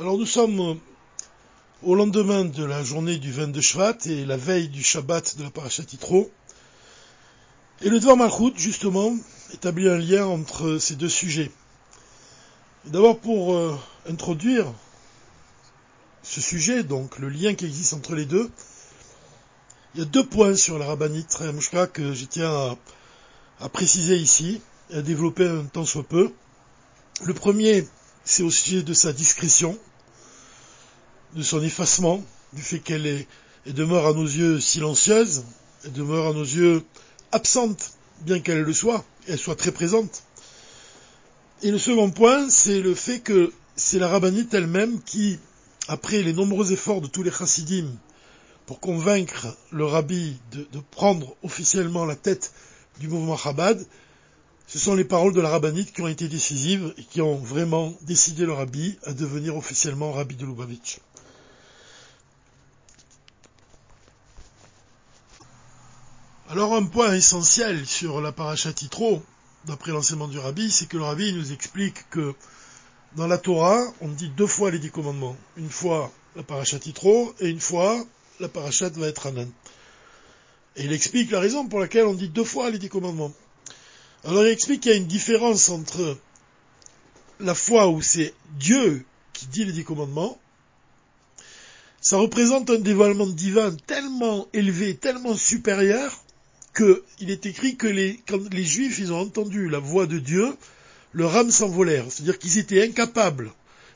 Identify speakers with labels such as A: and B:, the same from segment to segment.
A: Alors nous sommes au lendemain de la journée du 22 Shvat et la veille du Shabbat de la Parashat Yitro. Et le Dvar Malchut, justement, établit un lien entre ces deux sujets. D'abord pour euh, introduire ce sujet, donc le lien qui existe entre les deux, il y a deux points sur la rabbinite Rayamushka que je tiens à, à préciser ici et à développer un temps soit peu. Le premier, c'est au sujet de sa discrétion, de son effacement, du fait qu'elle est, demeure à nos yeux silencieuse, elle demeure à nos yeux absente, bien qu'elle le soit, elle soit très présente. Et le second point, c'est le fait que c'est la rabbinite elle-même qui, après les nombreux efforts de tous les chassidim pour convaincre le rabbi de, de prendre officiellement la tête du mouvement Chabad, ce sont les paroles de la rabbinite qui ont été décisives et qui ont vraiment décidé le rabbi à devenir officiellement rabbi de Lubavitch. Alors un point essentiel sur la paracha Titro, d'après l'enseignement du rabbi, c'est que le rabbi nous explique que dans la Torah, on dit deux fois les dix commandements. Une fois la paracha Titro et une fois la parachat va être Anan. Et il explique la raison pour laquelle on dit deux fois les dix commandements. Alors il explique qu'il y a une différence entre la foi où c'est Dieu qui dit les dix commandements, ça représente un dévoilement divin tellement élevé, tellement supérieur, qu'il est écrit que les, quand les Juifs ils ont entendu la voix de Dieu, leur âme s'envolèrent. C'est-à-dire qu'ils étaient incapables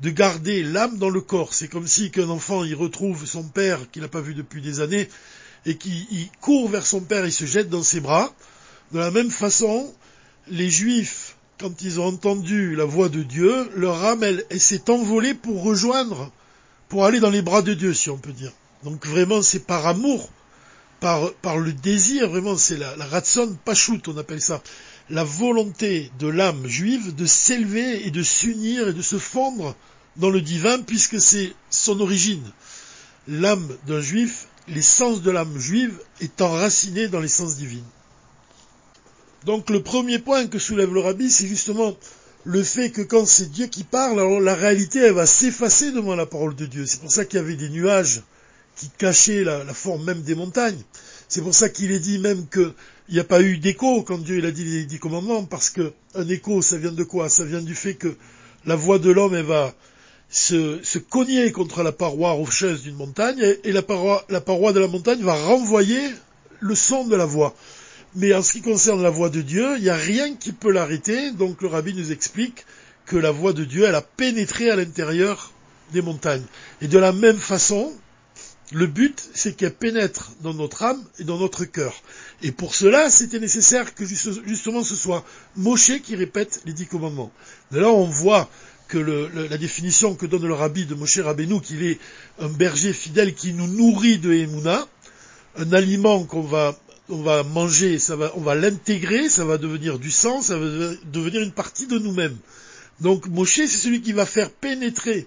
A: de garder l'âme dans le corps. C'est comme si qu'un enfant il retrouve son père qu'il n'a pas vu depuis des années et qu'il court vers son père, il se jette dans ses bras. De la même façon, les Juifs, quand ils ont entendu la voix de Dieu, leur âme, s'est envolée pour rejoindre, pour aller dans les bras de Dieu, si on peut dire. Donc vraiment, c'est par amour, par, le désir, vraiment, c'est la, la ratson on appelle ça. La volonté de l'âme juive de s'élever et de s'unir et de se fondre dans le divin, puisque c'est son origine. L'âme d'un juif, l'essence de l'âme juive est enracinée dans l'essence divine. Donc le premier point que soulève le rabbi, c'est justement le fait que quand c'est Dieu qui parle, alors la réalité, elle va s'effacer devant la parole de Dieu. C'est pour ça qu'il y avait des nuages qui cachaient la, forme même des montagnes. C'est pour ça qu'il est dit même qu'il n'y a pas eu d'écho quand Dieu il a dit les dix commandements, parce que un écho, ça vient de quoi? Ça vient du fait que la voix de l'homme, elle va se, cogner contre la paroi rocheuse d'une montagne, et, la, paroi, la paroi de la montagne va renvoyer le son de la voix. Mais en ce qui concerne la voix de Dieu, il n'y a rien qui peut l'arrêter. Donc le rabbi nous explique que la voix de Dieu, elle a pénétré à l'intérieur des montagnes. Et de la même façon, le but, c'est qu'elle pénètre dans notre âme et dans notre cœur. Et pour cela, c'était nécessaire que justement ce soit Moshe qui répète les dix commandements. De là, on voit que la définition que donne le rabbi de Moshe Rabbeinu, qu'il est un berger fidèle qui nous nourrit de Emouna, un aliment qu'on va on va manger, ça va, on va l'intégrer, ça va devenir du sang, ça va devenir une partie de nous-mêmes. Donc Moshe, c'est celui qui va faire pénétrer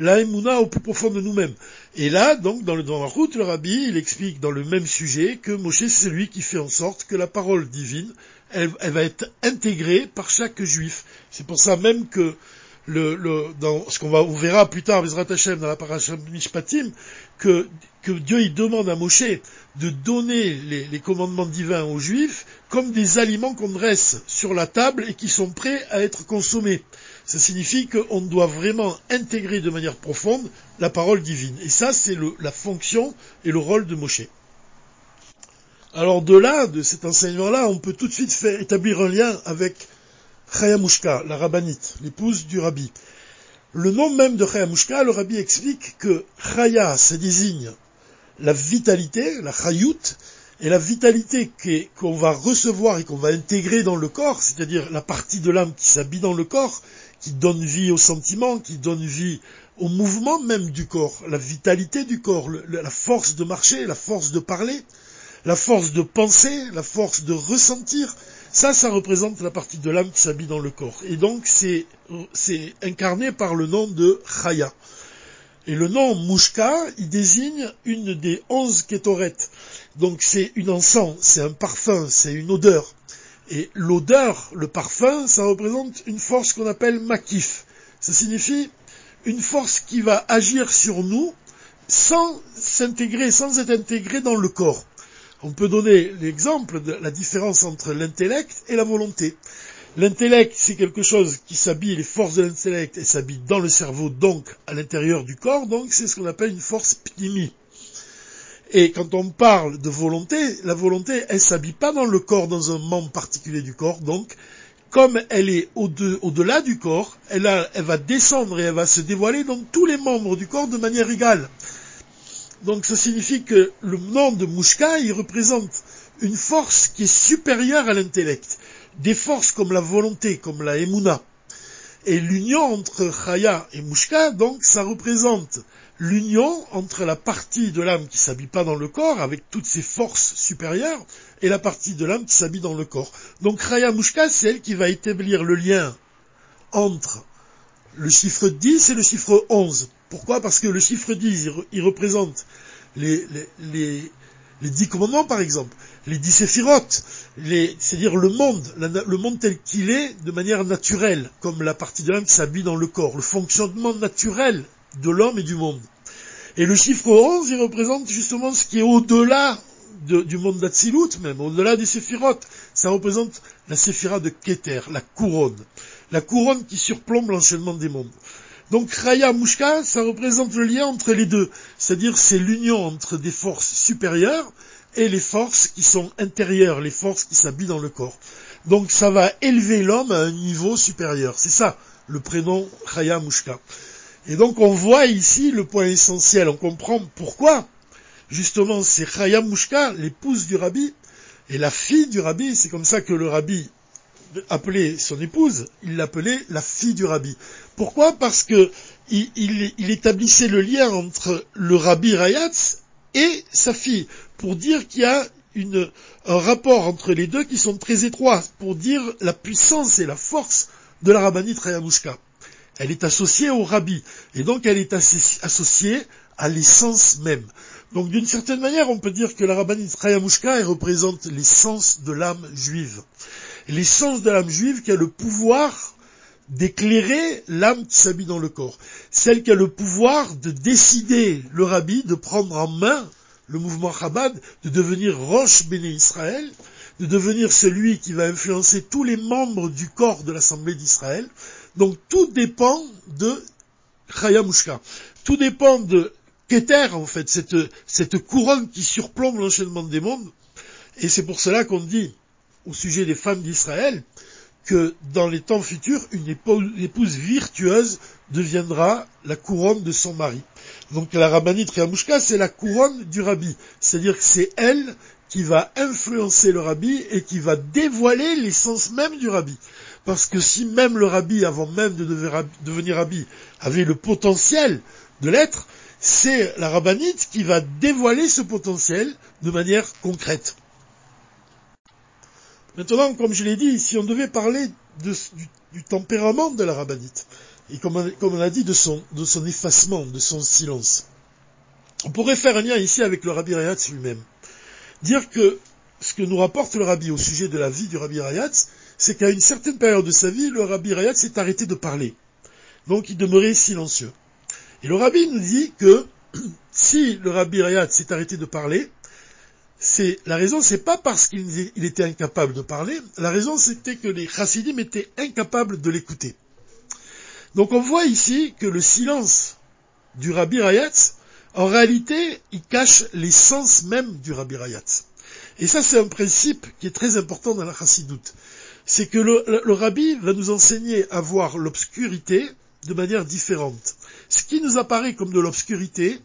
A: la au plus profond de nous-mêmes. Et là, donc, dans, le, dans la route, le rabbi, il explique dans le même sujet que Moshe, c'est celui qui fait en sorte que la parole divine, elle, va être intégrée par chaque juif. C'est pour ça même que le, dans ce qu'on va, on verra plus tard, Bezrat Hashem, dans la paracha Mishpatim, que, que Dieu, il demande à Moshe de donner les, commandements divins aux Juifs comme des aliments qu'on dresse sur la table et qui sont prêts à être consommés. Ça signifie qu'on doit vraiment intégrer de manière profonde la parole divine. Et ça, c'est la fonction et le rôle de Moshe. Alors de là, de cet enseignement-là, on peut tout de suite faire établir un lien avec Chayamushka, la rabbinite, l'épouse du rabbi. Le nom même de Chayamushka, le rabbi explique que Chaya, ça désigne la vitalité, la chayut, et la vitalité qu'on va recevoir et qu'on va intégrer dans le corps, c'est-à-dire la partie de l'âme qui s'habille dans le corps, qui donne vie aux sentiments, qui donne vie au mouvement même du corps, la vitalité du corps, la force de marcher, la force de parler, la force de penser, la force de ressentir, ça, ça représente la partie de l'âme qui s'habille dans le corps. Et donc, c'est incarné par le nom de Chaya. Et le nom Mouchka, il désigne une des onze kétorettes. Donc c'est une encens, c'est un parfum, c'est une odeur. Et l'odeur, le parfum, ça représente une force qu'on appelle makif. Ça signifie une force qui va agir sur nous sans s'intégrer, sans être intégrée dans le corps. On peut donner l'exemple de la différence entre l'intellect et la volonté. L'intellect, c'est quelque chose qui s'habille, les forces de l'intellect, elles s'habillent dans le cerveau, donc à l'intérieur du corps, donc c'est ce qu'on appelle une force pnimi. Et quand on parle de volonté, la volonté, elle s'habille pas dans le corps, dans un membre particulier du corps, donc comme elle est au-delà du corps, elle, va descendre et elle va se dévoiler dans tous les membres du corps de manière égale. Donc ça signifie que le nom de Mouchka, il représente une force qui est supérieure à l'intellect. Des forces comme la volonté, comme la Emouna. Et l'union entre Chaya et Mouchka, donc, ça représente l'union entre la partie de l'âme qui s'habille pas dans le corps, avec toutes ses forces supérieures, et la partie de l'âme qui s'habille dans le corps. Donc Chaya Mouchka, c'est elle qui va établir le lien entre le chiffre 10 et le chiffre 11. Pourquoi? Parce que le chiffre 10, il, représente les, les, les, dix commandements, par exemple, les dix séphirotes, c'est-à-dire le monde, le monde tel qu'il est, de manière naturelle, comme la partie de l'âme qui s'habille dans le corps, le fonctionnement naturel de l'homme et du monde. Et le chiffre 11, il représente justement ce qui est au-delà du monde d'Atsilut même, au-delà des séphirotes. Ça représente la séphira de Keter, la couronne. La couronne qui surplombe l'enchaînement des mondes. Donc Raya Mushka, ça représente le lien entre les deux. C'est-à-dire c'est l'union entre des forces supérieures et les forces qui sont intérieures, les forces qui s'habillent dans le corps. Donc ça va élever l'homme à un niveau supérieur. C'est ça, le prénom Raya Mushka. Et donc on voit ici le point essentiel, on comprend pourquoi. Justement, c'est Chaya Mushka, l'épouse du rabbi, et la fille du rabbi, c'est comme ça que le rabbi appelait son épouse, il l'appelait la fille du rabbi. Pourquoi? Parce que il, établissait le lien entre le rabbi Rayatz et sa fille, pour dire qu'il y a un rapport entre les deux qui sont très étroits, pour dire la puissance et la force de la rabbinite Rayamushka. Elle est associée au rabbi, et donc elle est associée à l'essence même. Donc d'une certaine manière, on peut dire que la rabbinite Rayamushka représente l'essence de l'âme juive. L'essence de l'âme juive qui a le pouvoir d'éclairer l'âme qui s'habille dans le corps. Celle qui a le pouvoir de décider le rabbi de prendre en main le mouvement Chabad, de devenir Roche Béné Israël, de devenir celui qui va influencer tous les membres du corps de l'Assemblée d'Israël, donc tout dépend de Chayamushka. Tout dépend de Keter, en fait, cette, cette couronne qui surplombe l'enchaînement des mondes. Et c'est pour cela qu'on dit, au sujet des femmes d'Israël, que dans les temps futurs, une épouse, virtueuse deviendra la couronne de son mari. Donc la rabbinite Chayamushka, c'est la couronne du rabbi. C'est-à-dire que c'est elle qui va influencer le rabbi et qui va dévoiler l'essence même du rabbi. Parce que si même le rabbi, avant même de devenir rabbi, avait le potentiel de l'être, c'est la rabbinite qui va dévoiler ce potentiel de manière concrète. Maintenant, comme je l'ai dit, si on devait parler du, tempérament de la rabbinite, et comme on, a dit de son, effacement, de son silence, on pourrait faire un lien ici avec le rabbi Rayatz lui-même. Dire que ce que nous rapporte le rabbi au sujet de la vie du rabbi Rayatz, c'est qu'à une certaine période de sa vie, le rabbi Rayat s'est arrêté de parler. Donc il demeurait silencieux. Et le rabbi nous dit que si le rabbi Rayat s'est arrêté de parler, c'est la raison, c'est pas parce qu'il était incapable de parler. La raison, c'était que les chassidim étaient incapables de l'écouter. Donc on voit ici que le silence du rabbi Rayat, en réalité, il cache l'essence même du rabbi Rayat. Et ça, c'est un principe qui est très important dans la chassidoute c'est que le, rabbi va nous enseigner à voir l'obscurité de manière différente. Ce qui nous apparaît comme de l'obscurité,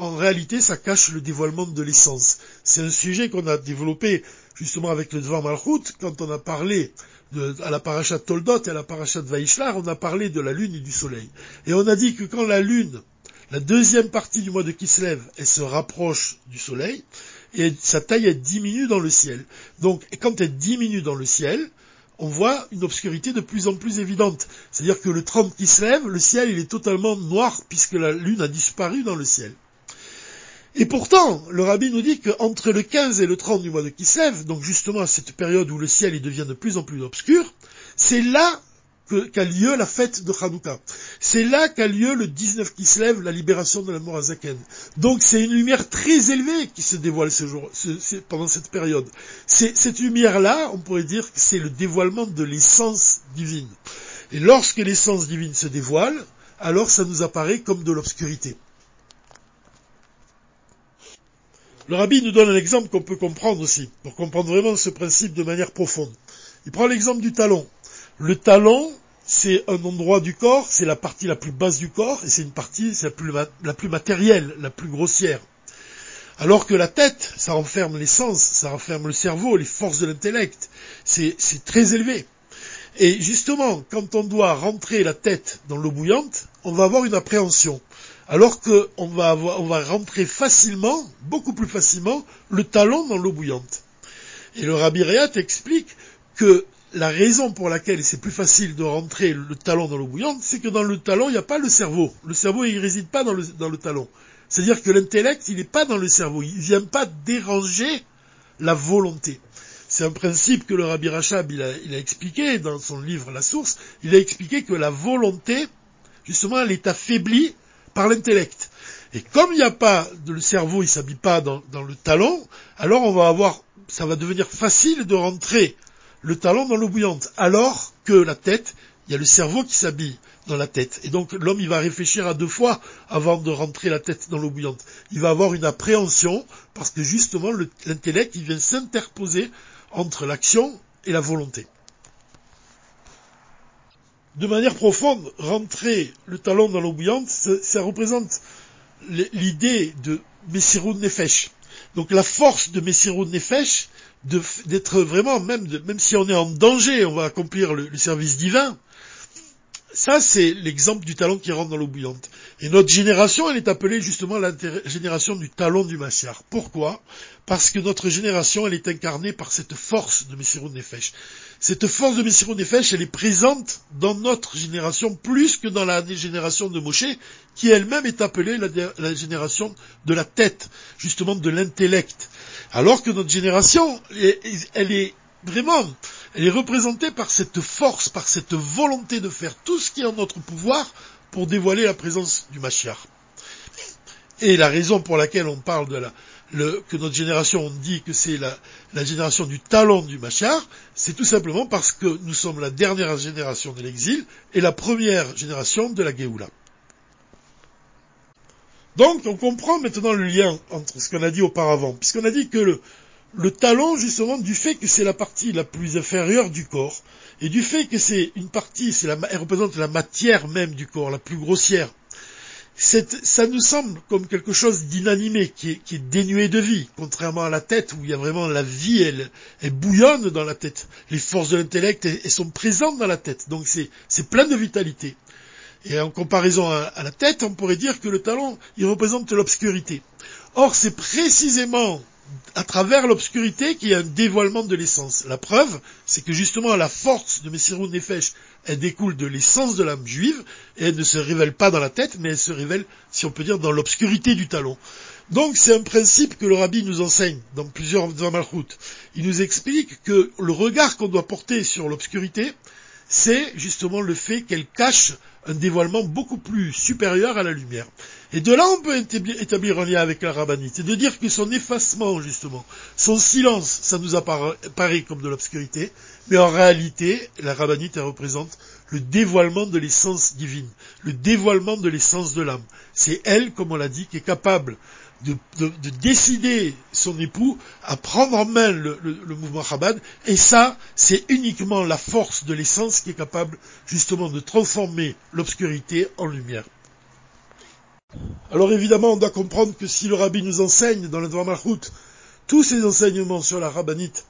A: en réalité, ça cache le dévoilement de l'essence. C'est un sujet qu'on a développé justement avec le Dvar Malchut, quand on a parlé à la parachat Toldot et à la parachat Vaishlar, on a parlé de la lune et du soleil. Et on a dit que quand la lune, la deuxième partie du mois de Kislev, elle se rapproche du soleil, et sa taille elle diminue dans le ciel. Donc, quand elle diminue dans le ciel, on voit une obscurité de plus en plus évidente. C'est-à-dire que le 30 qui se lève, le ciel il est totalement noir puisque la lune a disparu dans le ciel. Et pourtant, le rabbi nous dit qu'entre le 15 et le 30 du mois de Kislev, donc justement à cette période où le ciel il devient de plus en plus obscur, c'est là qu'a lieu la fête de Hanouka. C'est là qu'a lieu le 19 qui se lève, la libération de la Morazaken. Donc c'est une lumière très élevée qui se dévoile pendant cette période. cette lumière-là, on pourrait dire que c'est le dévoilement de l'essence divine. Et lorsque l'essence divine se dévoile, alors ça nous apparaît comme de l'obscurité. Le rabbi nous donne un exemple qu'on peut comprendre aussi, pour comprendre vraiment ce principe de manière profonde. Il prend l'exemple du talon. Le talon, c'est un endroit du corps, c'est la partie la plus basse du corps, et c'est une partie la plus, la plus matérielle, la plus grossière. Alors que la tête, ça renferme les sens, ça renferme le cerveau, les forces de l'intellect. C'est très élevé. Et justement, quand on doit rentrer la tête dans l'eau bouillante, on va avoir une appréhension. Alors qu'on va, on va rentrer facilement, beaucoup plus facilement, le talon dans l'eau bouillante. Et le Rabbi Réat explique que la raison pour laquelle c'est plus facile de rentrer le talon dans l'eau bouillante, c'est que dans le talon, il n'y a pas le cerveau. Le cerveau, il ne réside pas dans le, dans talon. C'est-à-dire que l'intellect, il n'est pas dans le cerveau. Il ne vient pas déranger la volonté. C'est un principe que le Rabbi Rachab, a, il a, expliqué dans son livre La Source. Il a expliqué que la volonté, justement, elle est affaiblie par l'intellect. Et comme il n'y a pas, le cerveau, il s'habille pas dans, dans le talon, alors on va avoir, ça va devenir facile de rentrer le talon dans l'eau bouillante, alors que la tête, il y a le cerveau qui s'habille dans la tête. Et donc l'homme, il va réfléchir à deux fois avant de rentrer la tête dans l'eau bouillante. Il va avoir une appréhension, parce que justement, l'intellect, il vient s'interposer entre l'action et la volonté. De manière profonde, rentrer le talon dans l'eau bouillante, ça, représente l'idée de Messirou Nefesh. Donc la force de Messirou Nefesh, d'être vraiment, même, même si on est en danger, on va accomplir le, service divin. Ça, c'est l'exemple du talon qui rentre dans l'eau bouillante. Et notre génération, elle est appelée justement la génération du talon du Massiar. Pourquoi? Parce que notre génération, elle est incarnée par cette force de Messirou Nefesh. Cette force de Messirou Nefesh, elle est présente dans notre génération plus que dans la génération de Moshe, qui elle-même est appelée la génération de la tête, justement de l'intellect. Alors que notre génération, elle est vraiment, elle est représentée par cette force, par cette volonté de faire tout ce qui est en notre pouvoir pour dévoiler la présence du Mashiach. Et la raison pour laquelle on parle de la, que notre génération, on dit que c'est la, génération du talent du Mashiach, c'est tout simplement parce que nous sommes la dernière génération de l'exil et la première génération de la Géoula. Donc, on comprend maintenant le lien entre ce qu'on a dit auparavant, puisqu'on a dit que le, le talon, justement, du fait que c'est la partie la plus inférieure du corps, et du fait que c'est une partie, c'est la, elle représente la matière même du corps, la plus grossière, ça nous semble comme quelque chose d'inanimé, qui est, dénué de vie, contrairement à la tête, où il y a vraiment la vie, elle, elle bouillonne dans la tête. Les forces de l'intellect, elles, sont présentes dans la tête, donc c'est plein de vitalité. Et en comparaison à, la tête, on pourrait dire que le talon, il représente l'obscurité. Or, c'est précisément à travers l'obscurité qu'il y a un dévoilement de l'essence. La preuve, c'est que justement la force de Messirou Nefesh, elle découle de l'essence de l'âme juive, et elle ne se révèle pas dans la tête, mais elle se révèle, si on peut dire, dans l'obscurité du talon. Donc c'est un principe que le rabbi nous enseigne dans plusieurs Malchut. Il nous explique que le regard qu'on doit porter sur l'obscurité, c'est justement le fait qu'elle cache un dévoilement beaucoup plus supérieur à la lumière. Et de là, on peut établir un lien avec la rabbinite, et de dire que son effacement, justement, son silence, ça nous apparaît comme de l'obscurité, mais en réalité, la rabbinite, elle représente le dévoilement de l'essence divine, le dévoilement de l'essence de l'âme. C'est elle, comme on l'a dit, qui est capable de, décider son époux à prendre en main le, mouvement Chabad, et ça, c'est uniquement la force de l'essence qui est capable justement de transformer l'obscurité en lumière. Alors évidemment, on doit comprendre que si le rabbi nous enseigne dans le Malchut tous ces enseignements sur la rabbinite,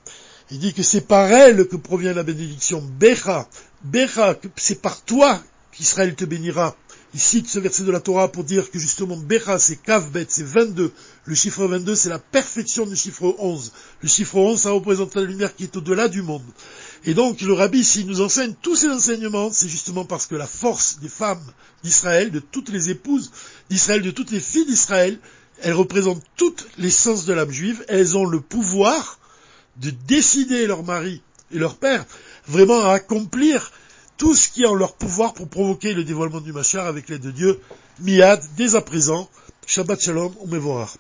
A: il dit que c'est par elle que provient la bénédiction. Becha, Becha, c'est par toi qu'Israël te bénira. Il cite ce verset de la Torah pour dire que justement Becha c'est Kavbet, c'est 22. Le chiffre 22 c'est la perfection du chiffre 11. Le chiffre 11 ça représente la lumière qui est au-delà du monde. Et donc le rabbi s'il nous enseigne tous ces enseignements, c'est justement parce que la force des femmes d'Israël, de toutes les épouses d'Israël, de toutes les filles d'Israël, elles représentent toute l'essence de l'âme juive. Elles ont le pouvoir de décider leur mari et leur père vraiment à accomplir tout ce qui est en leur pouvoir pour provoquer le dévoilement du Mashiach avec l'aide de Dieu, miad, dès à présent. Shabbat Shalom, Mevorach.